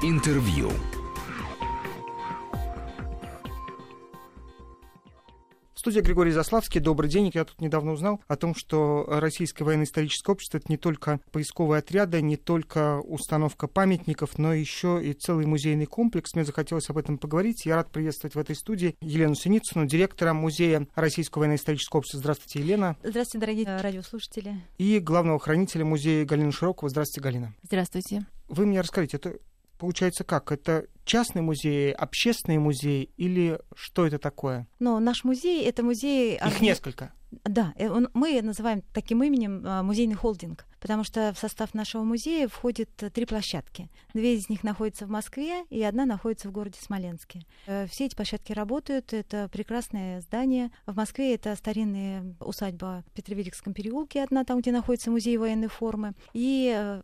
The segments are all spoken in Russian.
Интервью. Студия Григорий Заславский. Добрый день. Я тут недавно узнал о том, что Российское военно-историческое общество это не только поисковые отряды, не только установка памятников, но еще и целый музейный комплекс. Мне захотелось об этом поговорить. Я рад приветствовать в этой студии Елену Синицыну, директора музея Российского военно-исторического общества. Здравствуйте, Елена. Здравствуйте, дорогие радиослушатели. И главного хранителя музея Галина Широкова. Здравствуйте, Галина. Здравствуйте. Вы мне расскажите, это получается как? Это частный музей, общественный музей или что это такое? Но наш музей это музей... Их несколько. Да, э, он, мы называем таким именем а, музейный холдинг, потому что в состав нашего музея входит э, три площадки. Две из них находятся в Москве, и одна находится в городе Смоленске. Э, все эти площадки работают, это прекрасное здание. В Москве это старинная усадьба в Петровиликском переулке, одна там, где находится музей военной формы. И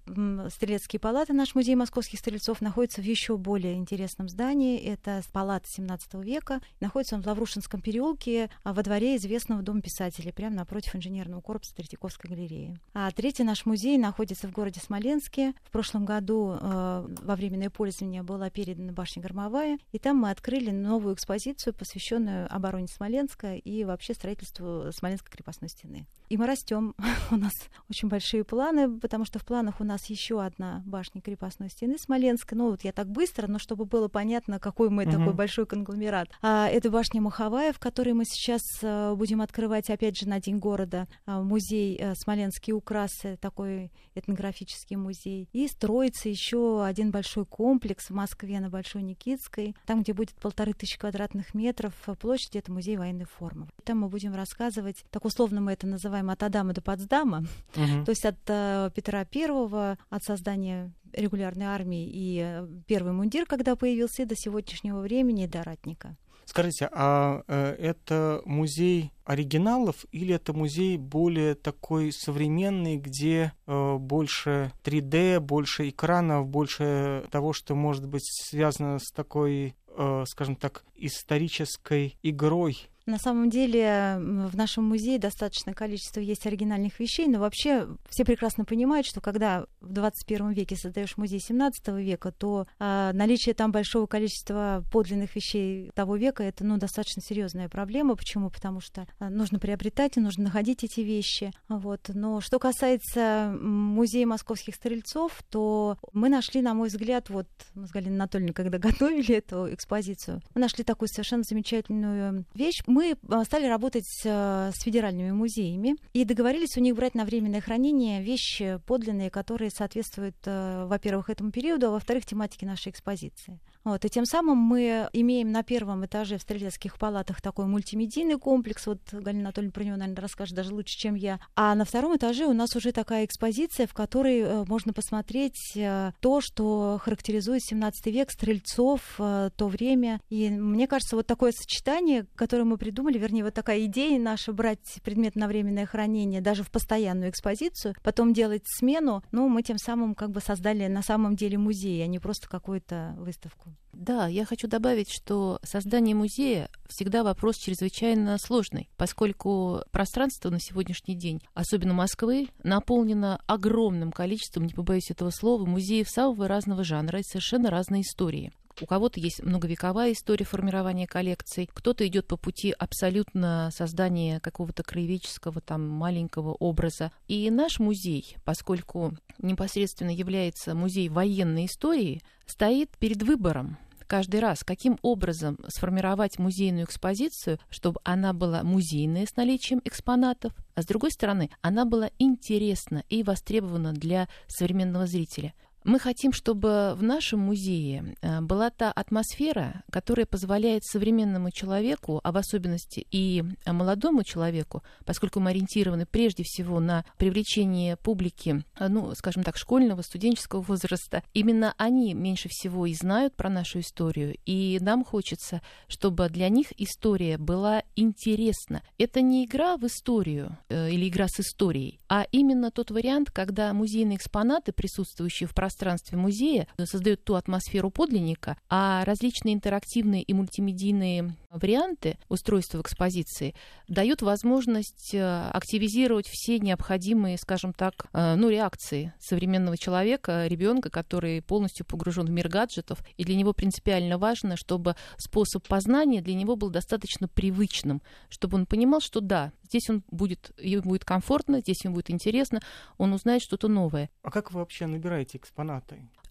стрелецкие палаты, наш музей московских стрельцов, находится в еще более интересном здании. Это палата 17 века. Находится он в Лаврушинском переулке, а во дворе известного дома писателя писателей, прямо напротив инженерного корпуса Третьяковской галереи. А третий наш музей находится в городе Смоленске. В прошлом году э, во временное пользование была передана башня Громовая, и там мы открыли новую экспозицию, посвященную обороне Смоленска и вообще строительству Смоленской крепостной стены. И мы растем. у нас очень большие планы, потому что в планах у нас еще одна башня крепостной стены Смоленска. Ну, вот я так быстро, но чтобы было понятно, какой мы угу. такой большой конгломерат. А, это башня Маховая, в которой мы сейчас а, будем открывать, опять же, на День города а, музей а, Смоленские украсы, такой этнографический музей. И строится еще один большой комплекс в Москве на Большой Никитской, там, где будет полторы тысячи квадратных метров площади, это музей военной формы. Там мы будем рассказывать, так условно мы это называем от Адама до Потсдама, угу. то есть от э, Петра Первого, от создания регулярной армии и э, первый мундир, когда появился, до сегодняшнего времени, до ратника. Скажите, а э, это музей оригиналов или это музей более такой современный, где э, больше 3D, больше экранов, больше того, что может быть связано с такой, э, скажем так, исторической игрой? На самом деле в нашем музее достаточное количество есть оригинальных вещей, но вообще все прекрасно понимают, что когда в 21 веке создаешь музей 17 века, то э, наличие там большого количества подлинных вещей того века это ну, достаточно серьезная проблема. Почему? Потому что э, нужно приобретать и нужно находить эти вещи. Вот. Но что касается музея московских стрельцов, то мы нашли, на мой взгляд, вот мы с Галиной Анатольевной, когда готовили эту экспозицию, мы нашли такую совершенно замечательную вещь мы а, стали работать а, с федеральными музеями и договорились у них брать на временное хранение вещи подлинные, которые соответствуют, а, во-первых, этому периоду, а во-вторых, тематике нашей экспозиции. Вот, и тем самым мы имеем на первом этаже в стрелецких палатах такой мультимедийный комплекс. Вот Галина Анатольевна про него, наверное, расскажет даже лучше, чем я. А на втором этаже у нас уже такая экспозиция, в которой э, можно посмотреть э, то, что характеризует 17 век, стрельцов, э, то время. И мне кажется, вот такое сочетание, которое мы придумали, вернее, вот такая идея наша брать предмет на временное хранение даже в постоянную экспозицию, потом делать смену, ну, мы тем самым как бы создали на самом деле музей, а не просто какую-то выставку. Да, я хочу добавить, что создание музея всегда вопрос чрезвычайно сложный, поскольку пространство на сегодняшний день, особенно Москвы, наполнено огромным количеством, не побоюсь этого слова, музеев самого разного жанра и совершенно разной истории. У кого-то есть многовековая история формирования коллекций, кто-то идет по пути абсолютно создания какого-то краеведческого там маленького образа. И наш музей, поскольку непосредственно является музей военной истории, стоит перед выбором каждый раз, каким образом сформировать музейную экспозицию, чтобы она была музейная с наличием экспонатов, а с другой стороны, она была интересна и востребована для современного зрителя. Мы хотим, чтобы в нашем музее э, была та атмосфера, которая позволяет современному человеку, а в особенности и молодому человеку, поскольку мы ориентированы прежде всего на привлечение публики, э, ну, скажем так, школьного, студенческого возраста, именно они меньше всего и знают про нашу историю, и нам хочется, чтобы для них история была интересна. Это не игра в историю э, или игра с историей, а именно тот вариант, когда музейные экспонаты, присутствующие в пространстве, пространстве музея создает ту атмосферу подлинника, а различные интерактивные и мультимедийные варианты устройства экспозиции дают возможность э, активизировать все необходимые, скажем так, э, ну, реакции современного человека, ребенка, который полностью погружен в мир гаджетов, и для него принципиально важно, чтобы способ познания для него был достаточно привычным, чтобы он понимал, что да, здесь он будет, ему будет комфортно, здесь ему будет интересно, он узнает что-то новое. А как вы вообще набираете экспонаты?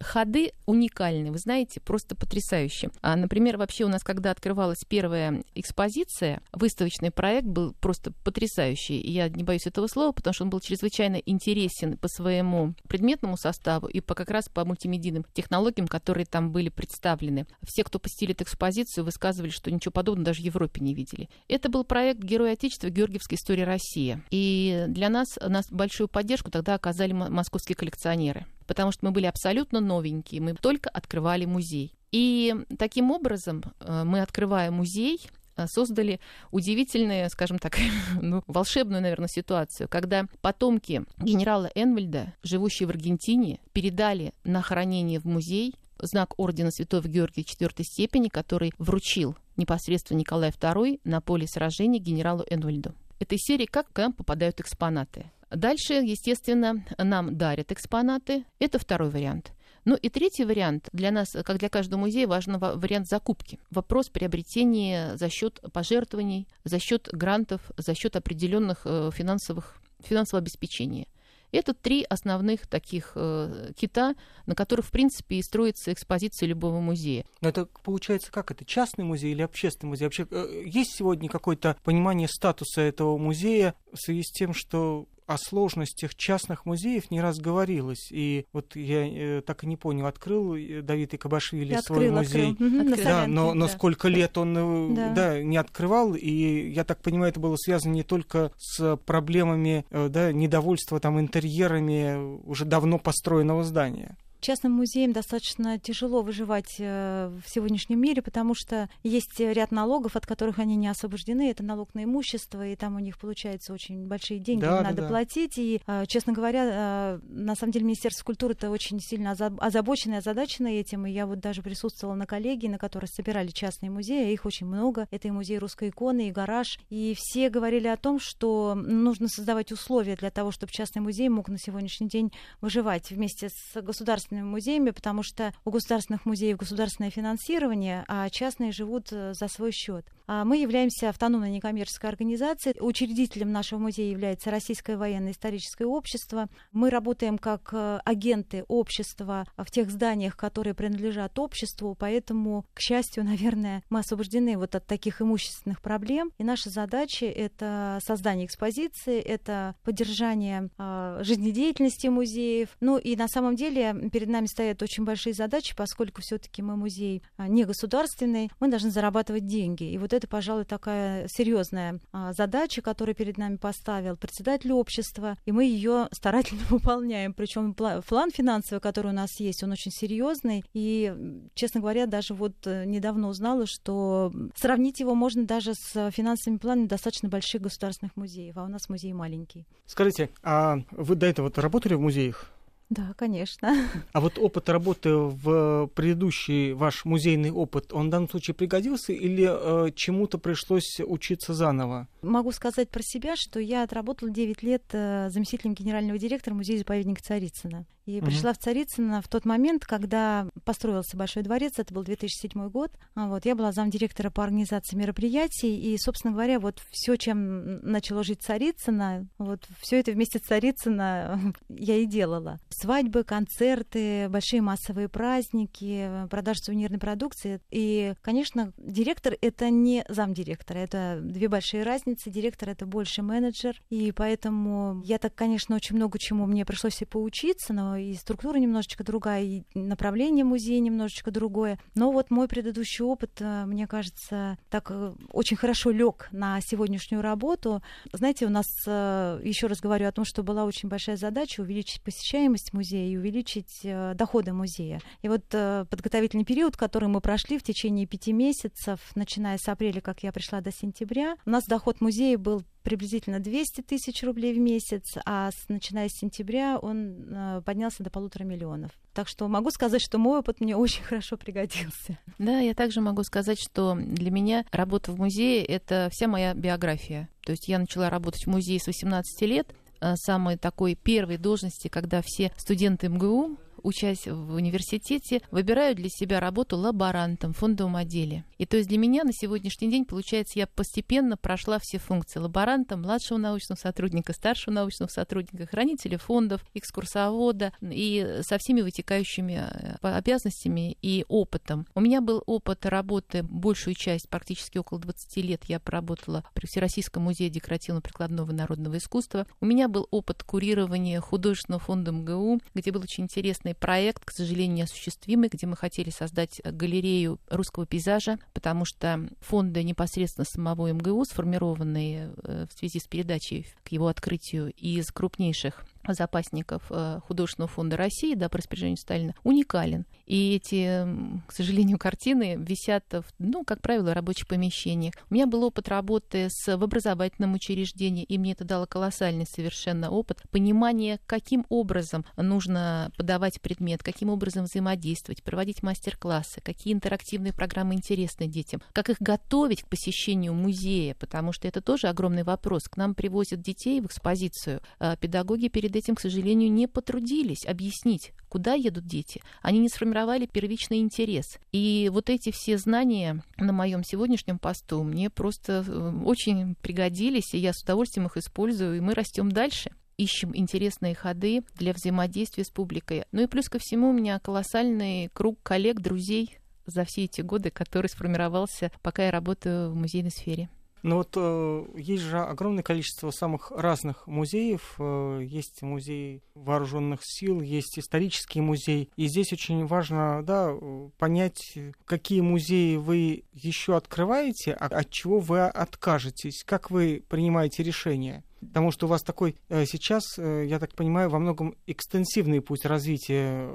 Ходы уникальны, вы знаете, просто потрясающе. А, например, вообще у нас, когда открывалась первая экспозиция, выставочный проект был просто потрясающий. И я не боюсь этого слова, потому что он был чрезвычайно интересен по своему предметному составу и по как раз по мультимедийным технологиям, которые там были представлены. Все, кто посетили эту экспозицию, высказывали, что ничего подобного даже в Европе не видели. Это был проект Герой Отечества Георгиевской истории России. И для нас, нас большую поддержку тогда оказали московские коллекционеры потому что мы были абсолютно новенькие, мы только открывали музей. И таким образом э, мы, открывая музей, э, создали удивительную, скажем так, ну, волшебную, наверное, ситуацию, когда потомки генерала Энвальда, живущие в Аргентине, передали на хранение в музей знак ордена Святого Георгия четвертой степени, который вручил непосредственно Николай II на поле сражения генералу Энвальду. Этой серии «Как к нам попадают экспонаты». Дальше, естественно, нам дарят экспонаты. Это второй вариант. Ну и третий вариант. Для нас, как для каждого музея, важен вариант закупки. Вопрос приобретения за счет пожертвований, за счет грантов, за счет определенных э, финансовых, финансового обеспечения. Это три основных таких э, кита, на которых, в принципе, и строится экспозиция любого музея. Но это получается как? Это частный музей или общественный музей? Вообще, э, есть сегодня какое-то понимание статуса этого музея в связи с тем, что о сложностях частных музеев не раз говорилось. И вот я э, так и не понял, открыл э, Давид Икабашвили свой музей. Открыл. Угу, да, но, но сколько лет он э, да. Да, не открывал. И я так понимаю, это было связано не только с проблемами э, да, недовольства там, интерьерами уже давно построенного здания частным музеям достаточно тяжело выживать э, в сегодняшнем мире, потому что есть ряд налогов, от которых они не освобождены. Это налог на имущество, и там у них получается очень большие деньги, да, надо да, платить. И, э, честно говоря, э, на самом деле Министерство культуры это очень сильно озабочено и озадачено этим. И я вот даже присутствовала на коллегии, на которой собирали частные музеи, их очень много. Это и музей русской иконы, и гараж. И все говорили о том, что нужно создавать условия для того, чтобы частный музей мог на сегодняшний день выживать вместе с государственным государственными музеями, потому что у государственных музеев государственное финансирование, а частные живут э, за свой счет. А мы являемся автономной некоммерческой организацией. Учредителем нашего музея является Российское военно-историческое общество. Мы работаем как э, агенты общества в тех зданиях, которые принадлежат обществу, поэтому, к счастью, наверное, мы освобождены вот от таких имущественных проблем. И наша задача — это создание экспозиции, это поддержание э, жизнедеятельности музеев. Ну и на самом деле перед нами стоят очень большие задачи, поскольку все-таки мы музей а, не государственный, мы должны зарабатывать деньги. И вот это, пожалуй, такая серьезная а, задача, которую перед нами поставил председатель общества, и мы ее старательно выполняем. Причем план финансовый, который у нас есть, он очень серьезный. И, честно говоря, даже вот э, недавно узнала, что сравнить его можно даже с финансовыми планами достаточно больших государственных музеев, а у нас музей маленький. Скажите, а вы до этого работали в музеях? Да, конечно. А вот опыт работы в предыдущий ваш музейный опыт, он в данном случае пригодился или э, чему-то пришлось учиться заново? Могу сказать про себя, что я отработала 9 лет э, заместителем генерального директора музея-заповедника Царицына. И угу. пришла в Царицыно в тот момент, когда построился Большой дворец, это был 2007 год. А вот, я была замдиректора по организации мероприятий, и, собственно говоря, вот все, чем начало жить Царицыно, вот все это вместе с Царицыно я и делала. Свадьбы, концерты, большие массовые праздники, продажа сувенирной продукции. И, конечно, директор — это не замдиректора, это две большие разницы. Директор — это больше менеджер, и поэтому я так, конечно, очень много чему мне пришлось и поучиться, но и структура немножечко другая, и направление музея немножечко другое. Но вот мой предыдущий опыт, э, мне кажется, так э, очень хорошо лег на сегодняшнюю работу. Знаете, у нас, э, еще раз говорю о том, что была очень большая задача увеличить посещаемость музея и увеличить доходы музея. И вот подготовительный период, который мы прошли в течение пяти месяцев, начиная с апреля, как я пришла до сентября, у нас доход музея был приблизительно 200 тысяч рублей в месяц, а с, начиная с сентября он э, поднялся до полутора миллионов. Так что могу сказать, что мой опыт мне очень хорошо пригодился. Да, я также могу сказать, что для меня работа в музее — это вся моя биография. То есть я начала работать в музее с 18 лет, э, самой такой первой должности, когда все студенты МГУ учась в университете, выбираю для себя работу лаборантом в фондовом отделе. И то есть для меня на сегодняшний день, получается, я постепенно прошла все функции лаборанта, младшего научного сотрудника, старшего научного сотрудника, хранителя фондов, экскурсовода и со всеми вытекающими э, обязанностями и опытом. У меня был опыт работы, большую часть, практически около 20 лет я поработала при Всероссийском музее декоративно-прикладного народного искусства. У меня был опыт курирования художественного фонда МГУ, где был очень интересный замечательный проект, к сожалению, неосуществимый, где мы хотели создать галерею русского пейзажа, потому что фонды непосредственно самого МГУ, сформированные э, в связи с передачей к его открытию из крупнейших запасников э, художественного фонда России, да, по Сталина, уникален. И эти, к сожалению, картины висят, в, ну, как правило, в рабочих помещениях. У меня был опыт работы с, в образовательном учреждении, и мне это дало колоссальный совершенно опыт понимания, каким образом нужно подавать предмет, каким образом взаимодействовать, проводить мастер-классы, какие интерактивные программы интересны детям, как их готовить к посещению музея, потому что это тоже огромный вопрос. К нам привозят детей в экспозицию, а педагоги перед перед этим, к сожалению, не потрудились объяснить, куда едут дети. Они не сформировали первичный интерес. И вот эти все знания на моем сегодняшнем посту мне просто э, очень пригодились, и я с удовольствием их использую, и мы растем дальше ищем интересные ходы для взаимодействия с публикой. Ну и плюс ко всему у меня колоссальный круг коллег, друзей за все эти годы, который сформировался, пока я работаю в музейной сфере. Но вот э, есть же огромное количество самых разных музеев. Э, есть музей вооруженных сил, есть исторический музей. И здесь очень важно да, понять, какие музеи вы еще открываете, а от чего вы откажетесь, как вы принимаете решение. Потому что у вас такой э, сейчас, э, я так понимаю, во многом экстенсивный путь развития.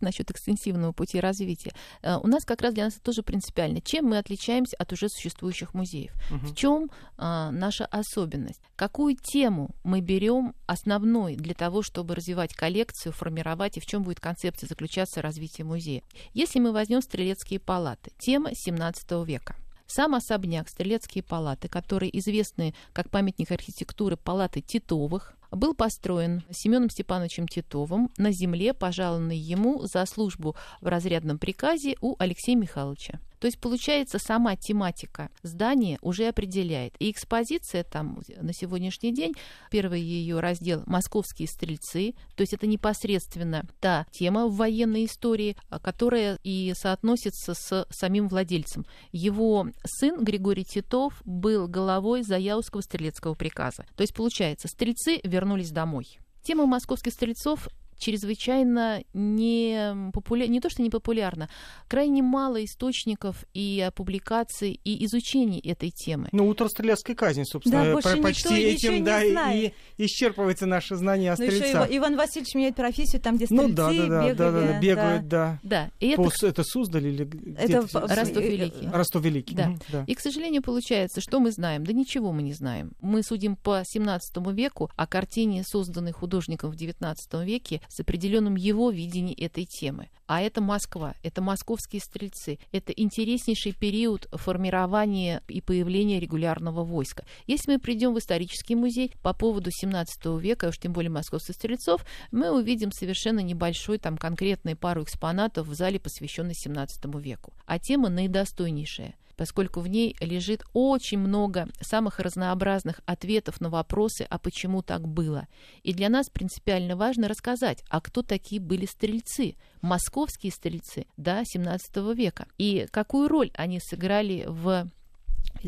Насчет экстенсивного пути развития. Э, у нас как раз для нас это тоже принципиально. Чем мы отличаемся от уже существующих музеев? Угу. В чем а, наша особенность? Какую тему мы берем основной для того, чтобы развивать коллекцию, формировать, и в чем будет концепция заключаться развития музея? Если мы возьмем стрелецкие палаты, тема 17 века – сам особняк, стрелецкие палаты, которые известны как памятник архитектуры палаты Титовых, был построен Семеном Степановичем Титовым на земле, пожалованной ему за службу в разрядном приказе у Алексея Михайловича. То есть, получается, сама тематика здания уже определяет. И экспозиция там на сегодняшний день, первый ее раздел «Московские стрельцы», то есть это непосредственно та тема в военной истории, а, которая и соотносится с самим владельцем. Его сын Григорий Титов был головой Заяузского стрелецкого приказа. То есть, получается, стрельцы вернулись домой. Тема московских стрельцов чрезвычайно не, популя... не то что не популярна, крайне мало источников и публикаций и изучений этой темы. Ну, утро стрелецкой казни, собственно, да, больше почти этим да, и исчерпывается наше знание о ну, стрельцах. Иван Васильевич меняет профессию там, где стрельцы ну, да, да, да, бегали. Да, да, да, бегают, да. Да. И это... По, это Суздаль или это Ростов Великий. Ростов Великий. Да. да. И, к сожалению, получается, что мы знаем? Да ничего мы не знаем. Мы судим по 17 веку о картине, созданной художником в 19 веке, с определенным его видении этой темы. А это Москва, это московские стрельцы, это интереснейший период формирования и появления регулярного войска. Если мы придем в исторический музей по поводу 17 века, уж тем более московских стрельцов, мы увидим совершенно небольшой, там конкретные пару экспонатов в зале, посвященной 17 веку. А тема наидостойнейшая поскольку в ней лежит очень много самых разнообразных ответов на вопросы, а почему так было. И для нас принципиально важно рассказать, а кто такие были стрельцы, московские стрельцы, да, 17 века, и какую роль они сыграли в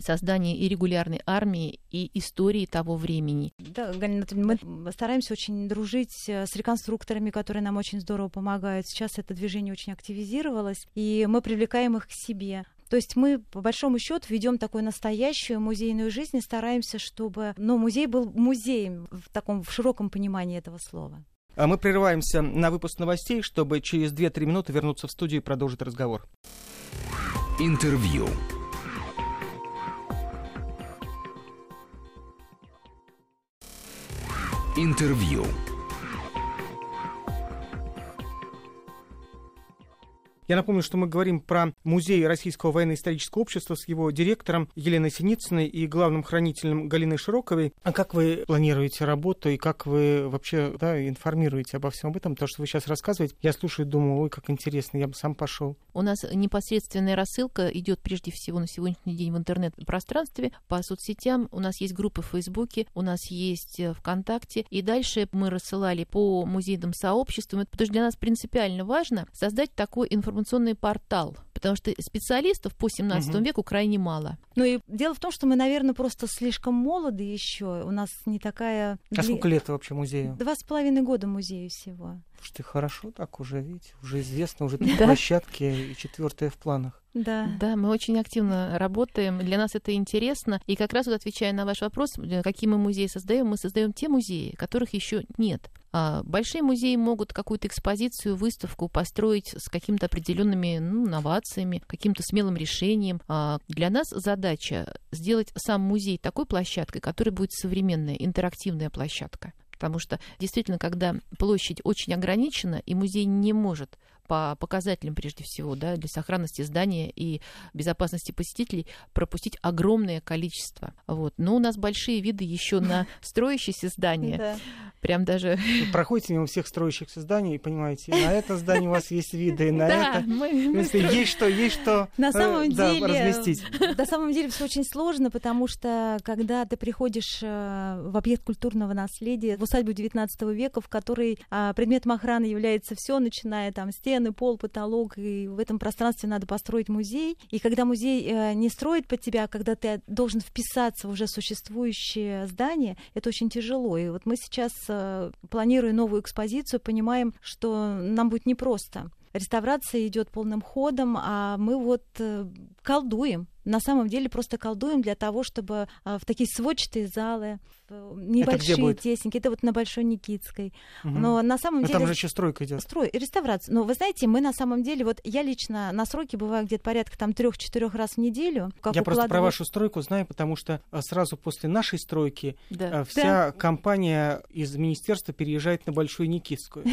создание и регулярной армии, и истории того времени. Да, Галина мы стараемся очень дружить э, с реконструкторами, которые нам очень здорово помогают. Сейчас это движение очень активизировалось, и мы привлекаем их к себе. То есть мы, по большому счету, ведем такую настоящую музейную жизнь и стараемся, чтобы ну, музей был музеем в таком в широком понимании этого слова. А мы прерываемся на выпуск новостей, чтобы через 2-3 минуты вернуться в студию и продолжить разговор. Интервью. Интервью. Я напомню, что мы говорим про музей Российского военно-исторического общества с его директором Еленой Синицыной и главным хранителем Галиной Широковой. А как вы планируете работу и как вы вообще да, информируете обо всем об этом? То, что вы сейчас рассказываете, я слушаю и думаю, ой, как интересно, я бы сам пошел. У нас непосредственная рассылка идет прежде всего на сегодняшний день в интернет-пространстве, по соцсетям. У нас есть группы в Фейсбуке, у нас есть э, ВКонтакте. И дальше мы рассылали по музейным сообществам. Потому что для нас принципиально важно создать такой информационный информационный портал, потому что специалистов по 17 угу. веку крайне мало. Ну и дело в том, что мы, наверное, просто слишком молоды еще. У нас не такая... А сколько лет вообще музею? Два с половиной года музею всего. Слушай, ты хорошо так уже, видите, уже известно, уже три площадки и четвертая в планах. Да. да, мы очень активно работаем. Для нас это интересно. И как раз вот отвечая на ваш вопрос, э, какие мы музеи создаем, мы создаем те музеи, которых еще нет. А большие музеи могут какую-то экспозицию, выставку построить с какими-то определенными ну, новациями, каким-то смелым решением. А для нас задача сделать сам музей такой площадкой, которая будет современная, интерактивная площадка потому что действительно, когда площадь очень ограничена, и музей не может по показателям, прежде всего, да, для сохранности здания и безопасности посетителей, пропустить огромное количество. Вот. Но у нас большие виды еще на строящиеся здания. Прям даже... Вы проходите мимо всех строящихся зданий и понимаете, на это здание у вас есть виды, и на это... Есть что, есть что на э, самом деле, разместить. На самом деле все очень сложно, потому что когда ты приходишь э, в объект культурного наследия, в усадьбу XIX века, в которой а, предметом охраны является все, начиная там с стены, пол, потолок, и в этом пространстве надо построить музей. И когда музей э, не строит под тебя, а когда ты должен вписаться в уже существующее здание, это очень тяжело. И вот мы сейчас, э, планируя новую экспозицию, понимаем, что нам будет непросто. Реставрация идет полным ходом, а мы вот э, колдуем на самом деле просто колдуем для того, чтобы в такие сводчатые залы, небольшие это тесники, это вот на Большой Никитской. Угу. Но на самом Но деле... там же еще стройка идет. Строй, реставрация. Но вы знаете, мы на самом деле, вот я лично на сроке бываю где-то порядка там трех-четырех раз в неделю. Как я укладываю... просто про вашу стройку знаю, потому что а, сразу после нашей стройки да. А, вся да. компания из министерства переезжает на Большую Никитскую.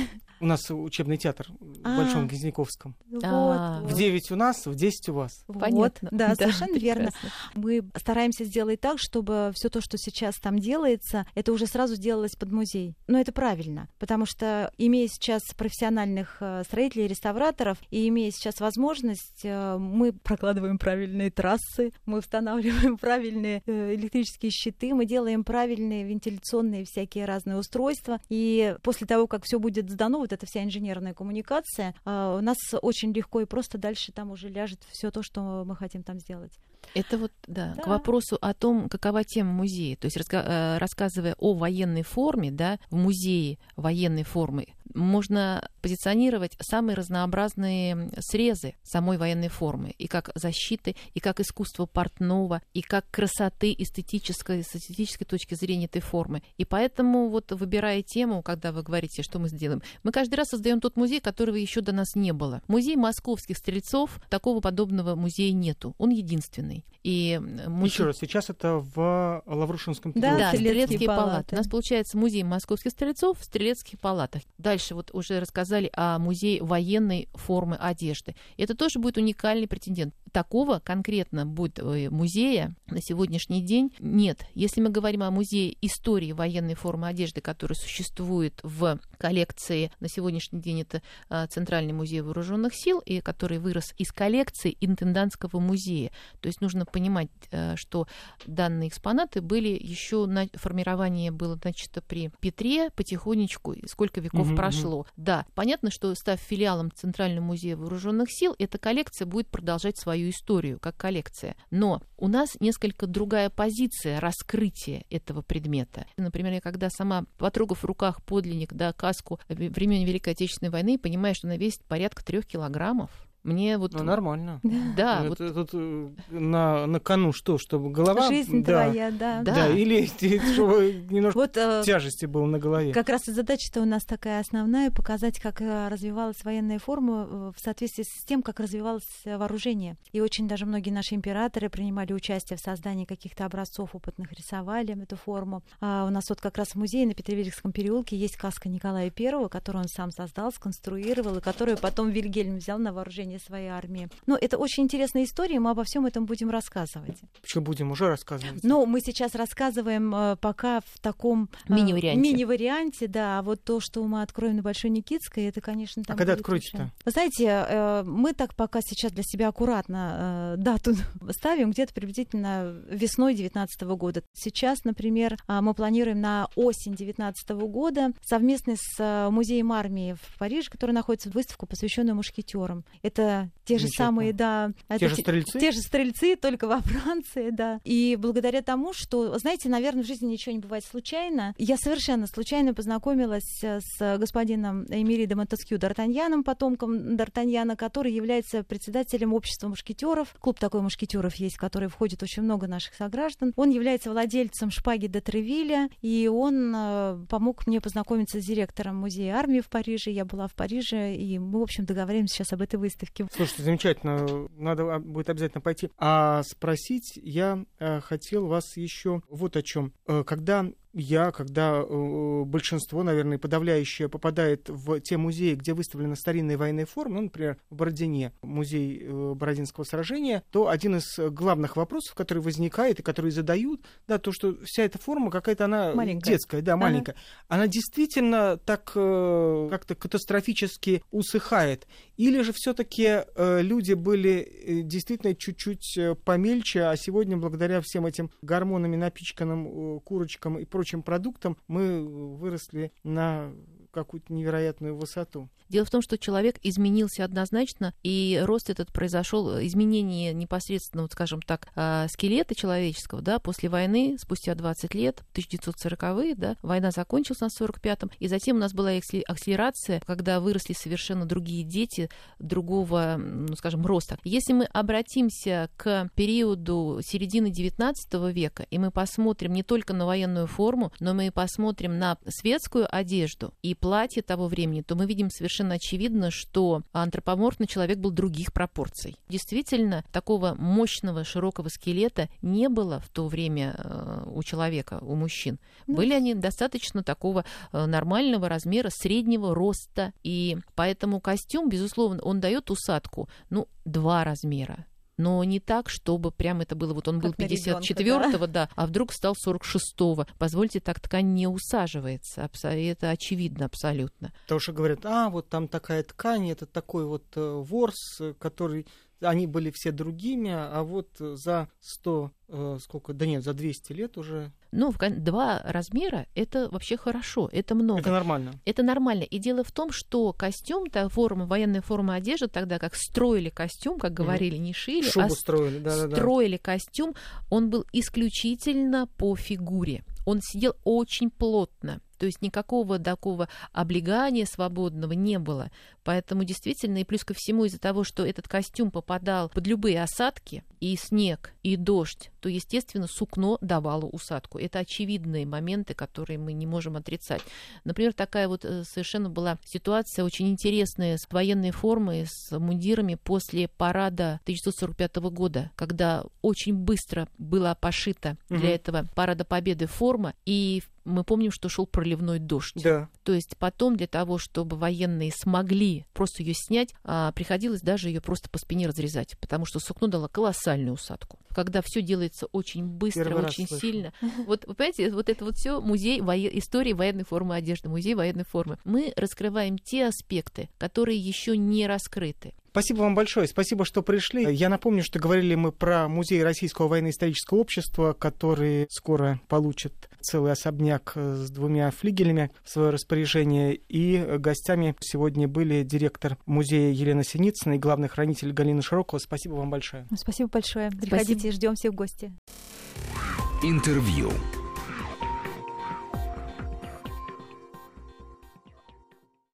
У нас учебный театр в Большом Грязняковском. В 9 у нас, в 10 у вас. Понятно. Да, совершенно верно. Мы стараемся сделать так, чтобы все то, что сейчас там делается, это уже сразу сделалось под музей. Но это правильно, потому что имея сейчас профессиональных э, строителей, реставраторов, и имея сейчас возможность, э, мы прокладываем правильные трассы, мы устанавливаем правильные э, электрические щиты, мы делаем правильные вентиляционные всякие разные устройства. И после того, как все будет сдано, вот эта вся инженерная коммуникация, у нас очень легко и просто дальше там уже ляжет все то, что мы хотим там сделать. Это вот, да, да, к вопросу о том, какова тема музея. То есть, раска- рассказывая о военной форме, да, в музее военной формы, можно позиционировать самые разнообразные срезы самой военной формы, и как защиты, и как искусство портного, и как красоты эстетической, с эстетической точки зрения этой формы. И поэтому, вот выбирая тему, когда вы говорите, что мы сделаем, мы каждый раз создаем тот музей, которого еще до нас не было. Музей московских стрельцов, такого подобного музея нету. Он единственный. И музей... Еще раз, сейчас это в Лаврушинском переулке. Да, стрелецкие палаты. палаты. У нас получается музей московских стрельцов в стрелецких палатах. Дальше вот уже рассказали о музее военной формы одежды. Это тоже будет уникальный претендент. Такого конкретно будет э, музея на сегодняшний день нет. Если мы говорим о музее истории военной формы одежды, который существует в коллекции на сегодняшний день, это а, Центральный музей вооруженных сил, и который вырос из коллекции интендантского музея. То есть нужно понимать, э, что данные экспонаты были еще на формирование было значит при Петре потихонечку, сколько веков угу, прошло. Угу. Да, понятно, что став филиалом Центрального музея вооруженных сил, эта коллекция будет продолжать свою историю как коллекция. Но у нас несколько другая позиция раскрытия этого предмета. Например, я когда сама потрогав в руках подлинник, да, каску времен Великой Отечественной войны, понимаю, что она весит порядка трех килограммов. Мне вот... Ну, нормально. Да, вот это- тут э, на, на кону что, чтобы голова... Жизнь да, твоя, да. Да, Да. или чтобы немножко Вот э, тяжести было на голове. Как раз и задача-то у нас такая основная показать, как э, развивалась военная форма э, в соответствии с тем, как развивалось вооружение. И очень даже многие наши императоры принимали участие в создании каких-то образцов опытных, рисовали эту форму. А у нас вот как раз в музее на Петревильском переулке есть каска Николая Первого, которую он сам создал, сконструировал, и которую потом Вильгельм взял на вооружение своей армии. Ну, это очень интересная история, мы обо всем этом будем рассказывать. Что будем уже рассказывать? Но мы сейчас рассказываем э, пока в таком э, Мини-варианте. мини-варианте, да. А вот то, что мы откроем на Большой Никитской, это, конечно, там А когда откроете-то? Вы знаете, э, мы так пока сейчас для себя аккуратно э, дату ставим где-то приблизительно весной 2019 года. Сейчас, например, а, мы планируем на осень 2019 года совместно с э, музеем армии в Париже, который находится выставку, посвященную мушкетерам. Это the те же самые, да, Те это же стрельцы? те же стрельцы, только во Франции, да. И благодаря тому, что, знаете, наверное, в жизни ничего не бывает случайно, я совершенно случайно познакомилась э, с господином Эмили де Монтескью Д'Артаньяном, потомком Д'Артаньяна, который является председателем общества мушкетеров. Клуб такой мушкетеров есть, в который входит очень много наших сограждан. Он является владельцем шпаги де Тревиля, и он э, помог мне познакомиться с директором музея армии в Париже. Я была в Париже, и мы, в общем, договариваемся сейчас об этой выставке. Слушайте, замечательно. Надо а, будет обязательно пойти. А спросить я э, хотел вас еще вот о чем. Когда я, когда э, большинство, наверное, подавляющее попадает в те музеи, где выставлена старинная военная форма, ну, например, в Бородине, музей э, Бородинского сражения, то один из э, главных вопросов, который возникает и который задают, да, то, что вся эта форма какая-то она Маленькая. детская, да, маленькая. Она действительно так э, как-то катастрофически усыхает. Или же все-таки люди были э, действительно чуть-чуть э, помельче, а сегодня, благодаря всем этим гормонами напичканным э, курочкам и прочим продуктам, мы выросли на какую-то невероятную высоту. Дело в том, что человек изменился однозначно, и рост этот произошел, изменение непосредственно, вот скажем так, а, скелета человеческого, да, после войны, спустя 20 лет, 1940-е, да, война закончилась на 45-м, и затем у нас была акселе- акселерация, когда выросли совершенно другие дети, другого, ну, скажем, роста. Если мы обратимся к периоду середины 19 века, и мы посмотрим не только на военную форму, но мы и посмотрим на светскую одежду и платье того времени, то мы видим совершенно очевидно, что антропоморфный человек был других пропорций. Действительно, такого мощного, широкого скелета не было в то время э, у человека, у мужчин. Ну, Были они достаточно такого э, нормального размера, среднего роста. И поэтому костюм, безусловно, он дает усадку, ну, два размера. Но не так, чтобы прям это было, вот он был Как ребёнка, 54-го, да, а вдруг стал 46-го. Позвольте, так ткань не усаживается, это очевидно абсолютно. Потому что говорят, а, вот там такая ткань, это такой вот э, ворс, который... Они были все другими, а вот за 100, э, сколько, да нет, за 200 лет уже... Ну, в два размера — это вообще хорошо, это много. Это нормально. Это нормально. И дело в том, что костюм, та форма, военная форма одежды, тогда как строили костюм, как говорили, не шили, а Шубу с- строили, да-да-да. строили костюм, он был исключительно по фигуре. Он сидел очень плотно. То есть никакого такого облегания свободного не было. Поэтому действительно, и плюс ко всему из-за того, что этот костюм попадал под любые осадки, и снег, и дождь, то, естественно, сукно давало усадку. Это очевидные моменты, которые мы не можем отрицать. Например, такая вот э, совершенно была ситуация очень интересная с военной формой, с мундирами после парада 1945 года, когда очень быстро была пошита для Мгм. этого парада Победы форма, и мы помним, что шел проливной дождь. Да. То есть потом для того, чтобы военные смогли просто ее снять, а, приходилось даже ее просто по спине разрезать, потому что сукно дало колоссальную усадку. Когда все делается очень быстро, Первый очень сильно. Вот, вы понимаете, вот это вот все музей вое- истории военной формы одежды, музей военной формы. Мы раскрываем те аспекты, которые еще не раскрыты. Спасибо вам большое. Спасибо, что пришли. Я напомню, что говорили мы про музей Российского военно-исторического общества, который скоро получит целый особняк э, с двумя флигелями в свое распоряжение. И гостями сегодня были директор музея Елена Синицына и главный хранитель Галина Широкова. Спасибо вам большое. Спасибо большое. Приходите, ждем всех в гости. Интервью.